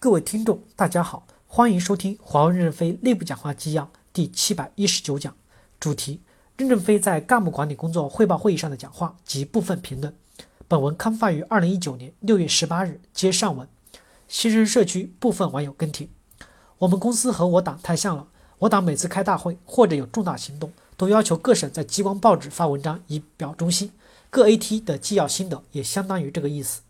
各位听众，大家好，欢迎收听华为任正非内部讲话纪要第七百一十九讲，主题：任正非在干部管理工作汇报会议上的讲话及部分评论。本文刊发于二零一九年六月十八日，接上文。新生社区部分网友跟帖：我们公司和我党太像了，我党每次开大会或者有重大行动，都要求各省在激光报纸发文章以表忠心。各 AT 的纪要心得也相当于这个意思。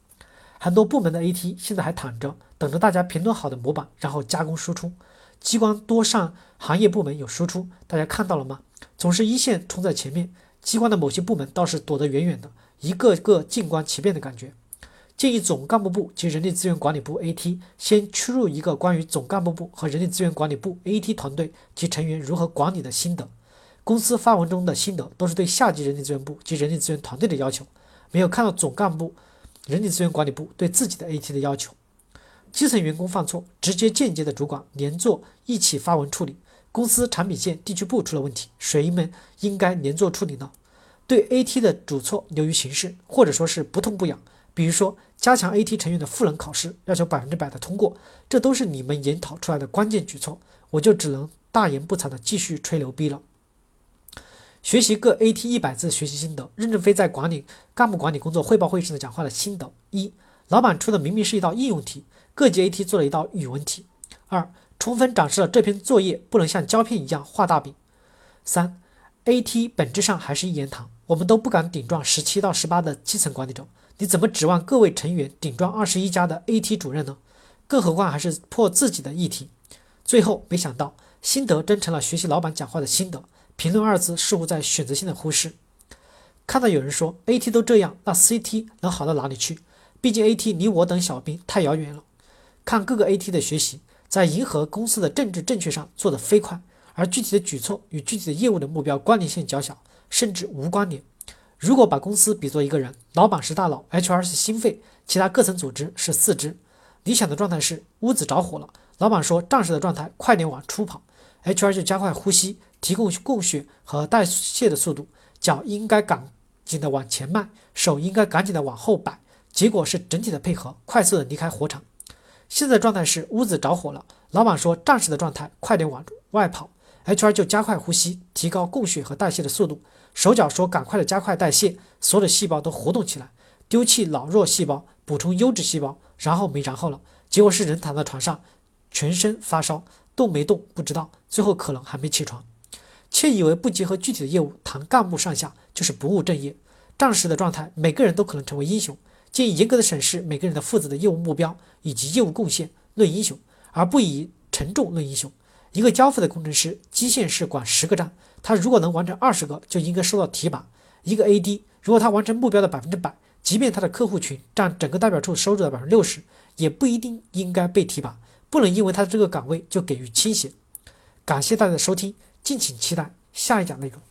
很多部门的 AT 现在还躺着，等着大家评论好的模板，然后加工输出。激光多上行业部门有输出，大家看到了吗？总是一线冲在前面，激光的某些部门倒是躲得远远的，一个个静观其变的感觉。建议总干部部及人力资源管理部 AT 先出入一个关于总干部部和人力资源管理部 AT 团队及成员如何管理的心得。公司发文中的心得都是对下级人力资源部及人力资源团队的要求，没有看到总干部。人力资源管理部对自己的 AT 的要求，基层员工犯错，直接间接的主管连坐一起发文处理。公司产品线地区部出了问题，谁们应该连坐处理呢？对 AT 的主错流于形式，或者说是不痛不痒。比如说加强 AT 成员的赋能考试，要求百分之百的通过，这都是你们研讨出来的关键举措，我就只能大言不惭的继续吹牛逼了。学习各 AT 一百字学习心得。任正非在管理干部管理工作汇报会上的讲话的心得：一、老板出的明明是一道应用题，各级 AT 做了一道语文题。二、充分展示了这篇作业不能像胶片一样画大饼。三、AT 本质上还是一言堂，我们都不敢顶撞十七到十八的基层管理者，你怎么指望各位成员顶撞二十一家的 AT 主任呢？更何况还是破自己的议题。最后，没想到心得真成了学习老板讲话的心得。评论二字似乎在选择性的忽视。看到有人说 AT 都这样，那 CT 能好到哪里去？毕竟 AT 离我等小兵太遥远了。看各个 AT 的学习，在迎合公司的政治正确上做得飞快，而具体的举措与具体的业务的目标关联性较小，甚至无关联。如果把公司比作一个人，老板是大脑，HR 是心肺，其他各层组织是四肢。理想的状态是屋子着火了，老板说战士的状态，快点往出跑，HR 就加快呼吸。提供供血和代谢的速度，脚应该赶紧的往前迈，手应该赶紧的往后摆，结果是整体的配合，快速的离开火场。现在状态是屋子着火了，老板说战士的状态，快点往外跑，HR 就加快呼吸，提高供血和代谢的速度，手脚说赶快的加快代谢，所有的细胞都活动起来，丢弃老弱细胞，补充优质细胞，然后没然后了，结果是人躺在床上，全身发烧，动没动不知道，最后可能还没起床。窃以为不结合具体的业务谈干部上下就是不务正业。战时的状态，每个人都可能成为英雄。建议严格的审视每个人的负责的业务目标以及业务贡献，论英雄，而不以沉重论英雄。一个交付的工程师，基线是管十个站，他如果能完成二十个，就应该受到提拔。一个 AD，如果他完成目标的百分之百，即便他的客户群占整个代表处收入的百分之六十，也不一定应该被提拔。不能因为他这个岗位就给予倾斜。感谢大家的收听。敬请期待下一讲内容。